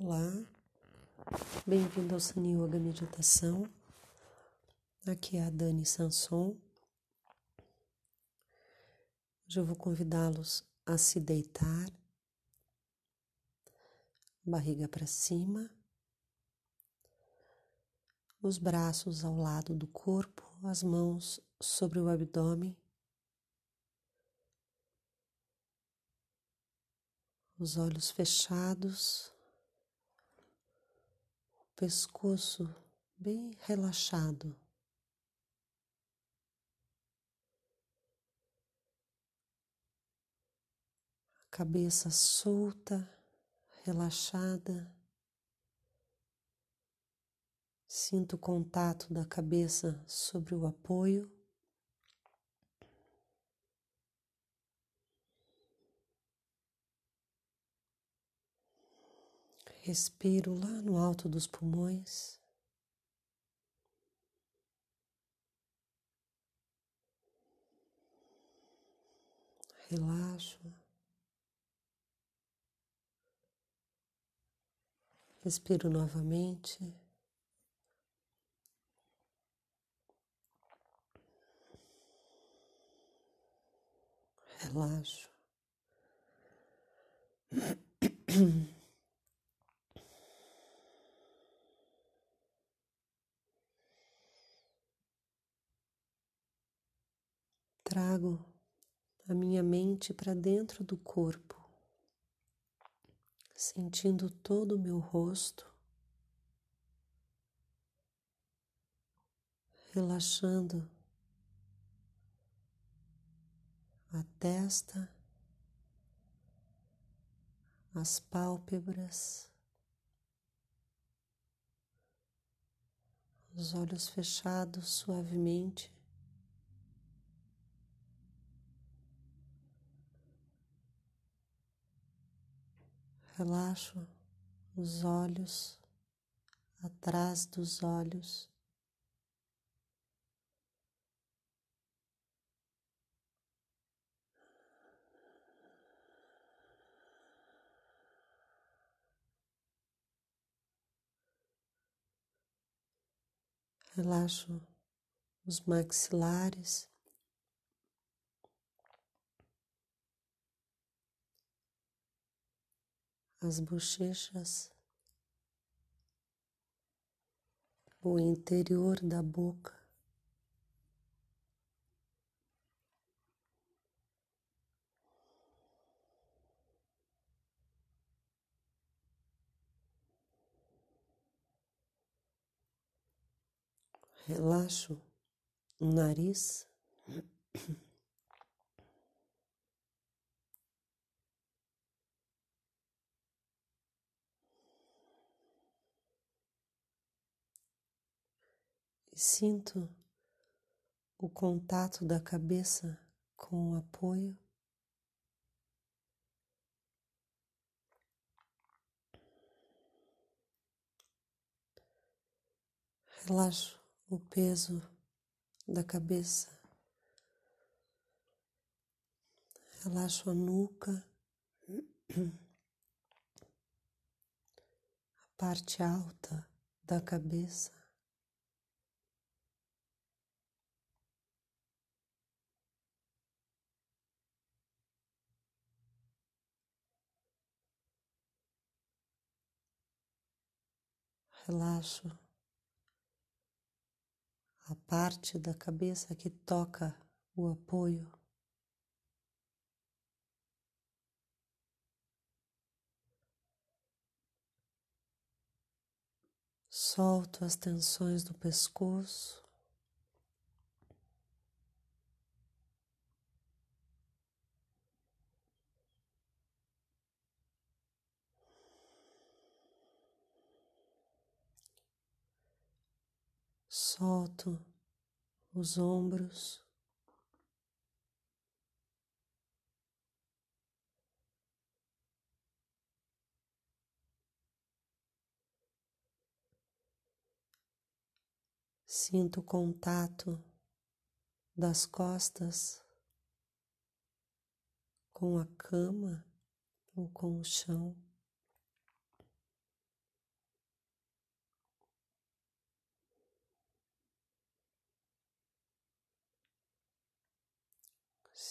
Olá, bem-vindo ao Sani Yoga Meditação. Aqui é a Dani Sanson. Hoje eu vou convidá-los a se deitar, barriga para cima, os braços ao lado do corpo, as mãos sobre o abdômen. Os olhos fechados pescoço bem relaxado. Cabeça solta, relaxada. Sinto o contato da cabeça sobre o apoio. Respiro lá no alto dos pulmões. Relaxo. Respiro novamente. Relaxo. trago a minha mente para dentro do corpo, sentindo todo o meu rosto, relaxando a testa, as pálpebras, os olhos fechados suavemente. Relaxo os olhos, atrás dos olhos. Relaxo os maxilares. As bochechas, o interior da boca. Relaxo o nariz. Sinto o contato da cabeça com o apoio. Relaxo o peso da cabeça. Relaxo a nuca, a parte alta da cabeça. Relaxo a parte da cabeça que toca o apoio. Solto as tensões do pescoço. Solto os ombros. Sinto o contato das costas com a cama ou com o chão.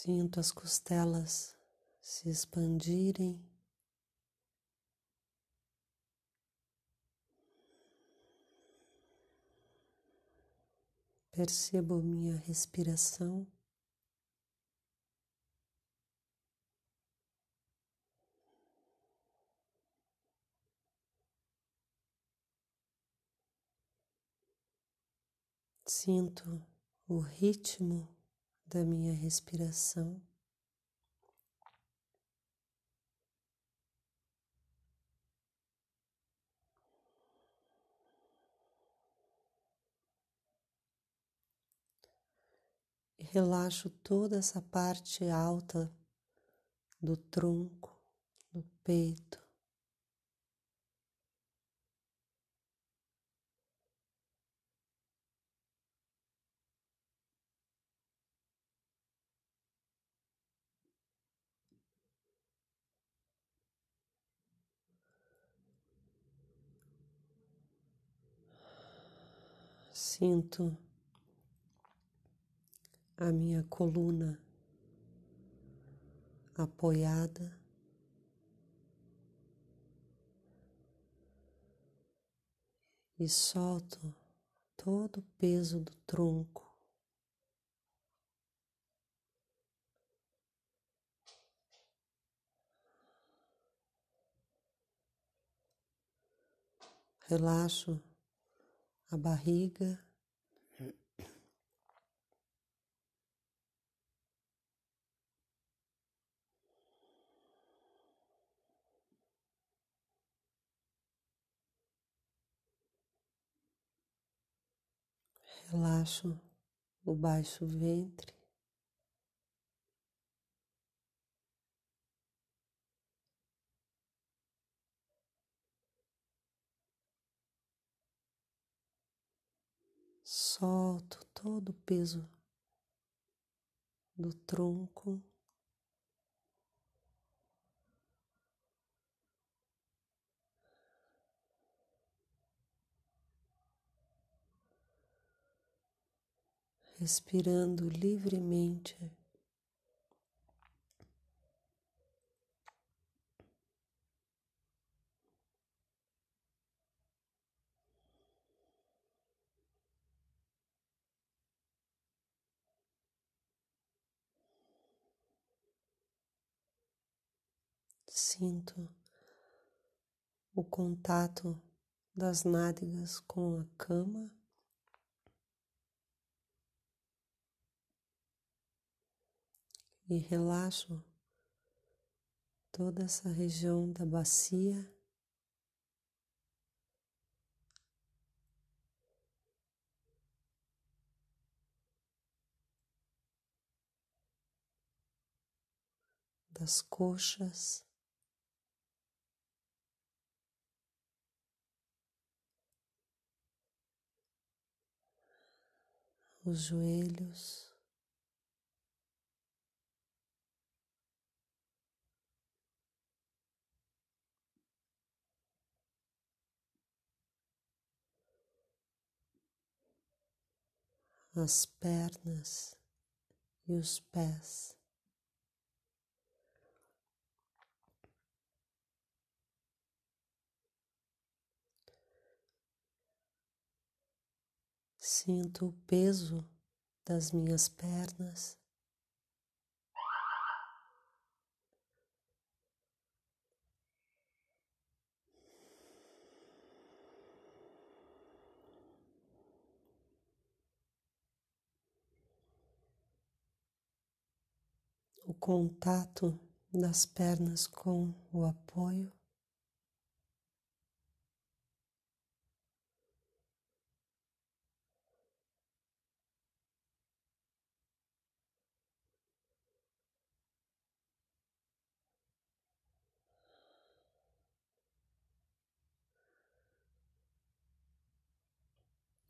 Sinto as costelas se expandirem. Percebo minha respiração. Sinto o ritmo da minha respiração. relaxo toda essa parte alta do tronco, do peito. Sinto a minha coluna apoiada. E solto todo o peso do tronco. Relaxo a barriga. Relaxo o baixo ventre. Solto todo o peso do tronco. respirando livremente. Sinto o contato das nádegas com a cama. e relaxo toda essa região da bacia. Das coxas, os joelhos. as pernas e os pés. Sinto o peso das minhas pernas. o contato das pernas com o apoio.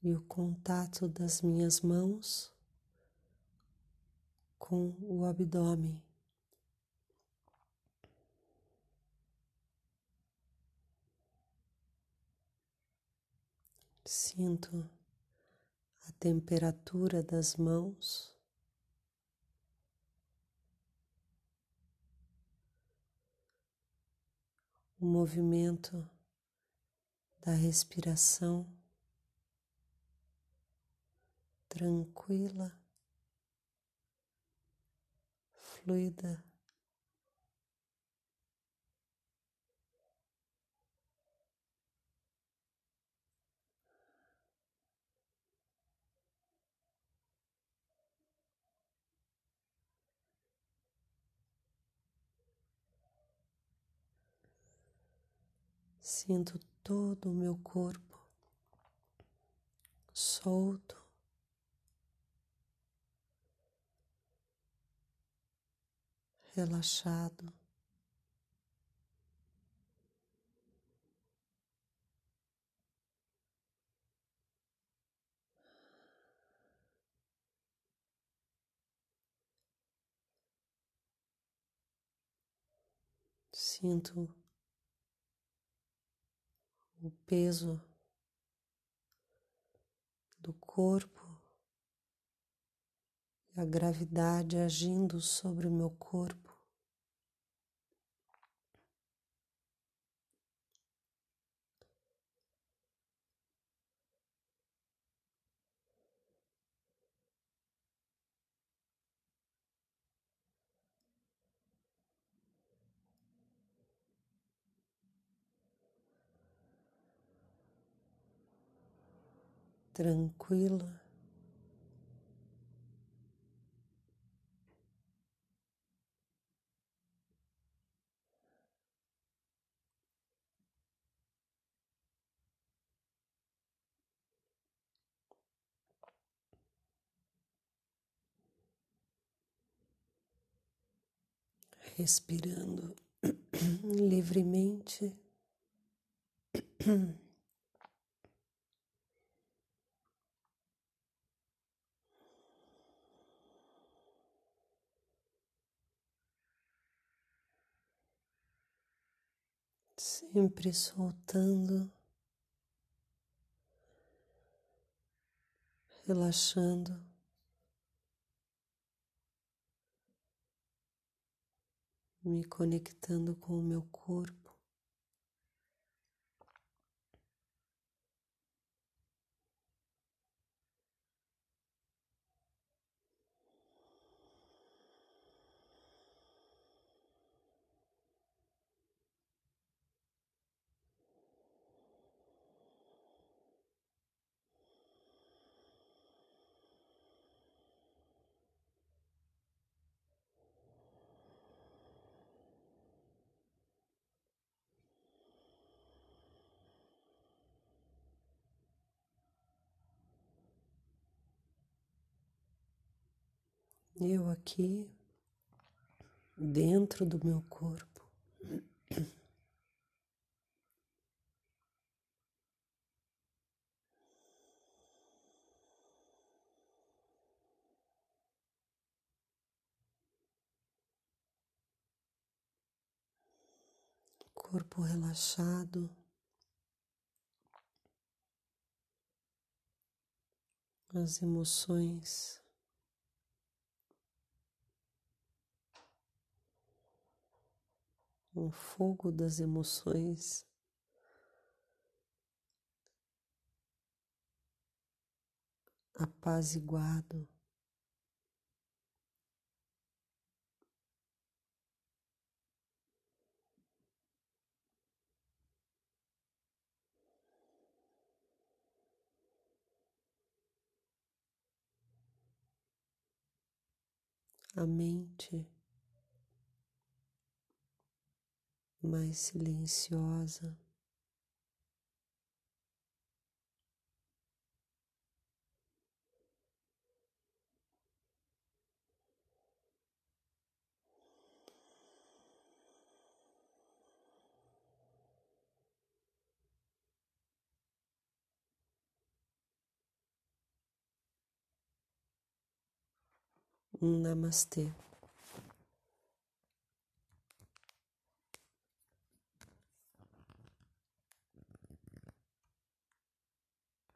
e o contato das minhas mãos com o abdômen. Sinto a temperatura das mãos. O movimento da respiração tranquila, fluida. Sinto todo o meu corpo solto, relaxado. Sinto o peso do corpo a gravidade agindo sobre o meu corpo. Tranquila. Respirando livremente. sempre soltando, relaxando. Me conectando com o meu corpo. Eu aqui dentro do meu corpo. Corpo relaxado, as emoções um fogo das emoções. Apaziguado. A mente mais silenciosa. Namastê.